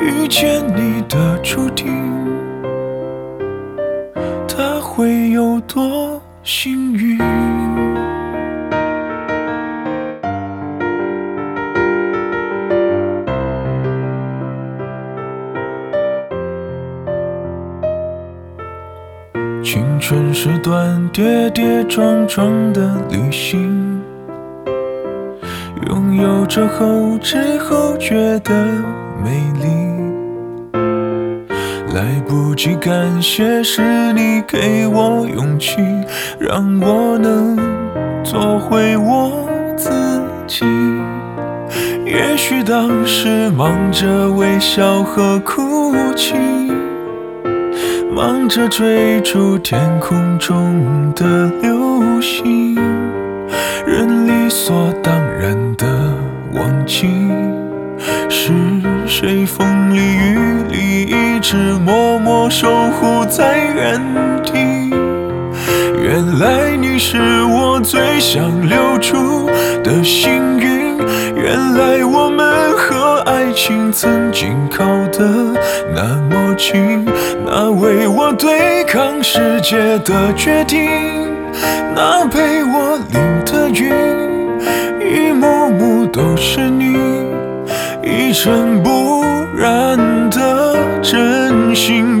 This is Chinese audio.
遇见你的注定。他会有多幸运？青春是段跌跌撞撞的旅行，拥有着后知后觉的美丽。去感谢，是你给我勇气，让我能做回我自己。也许当时忙着微笑和哭泣，忙着追逐天空中的流星，人理所在原地。原来你是我最想留住的幸运。原来我们和爱情曾经靠得那么近。那为我对抗世界的决定，那陪我淋的雨，一幕幕都是你，一尘不染的。真心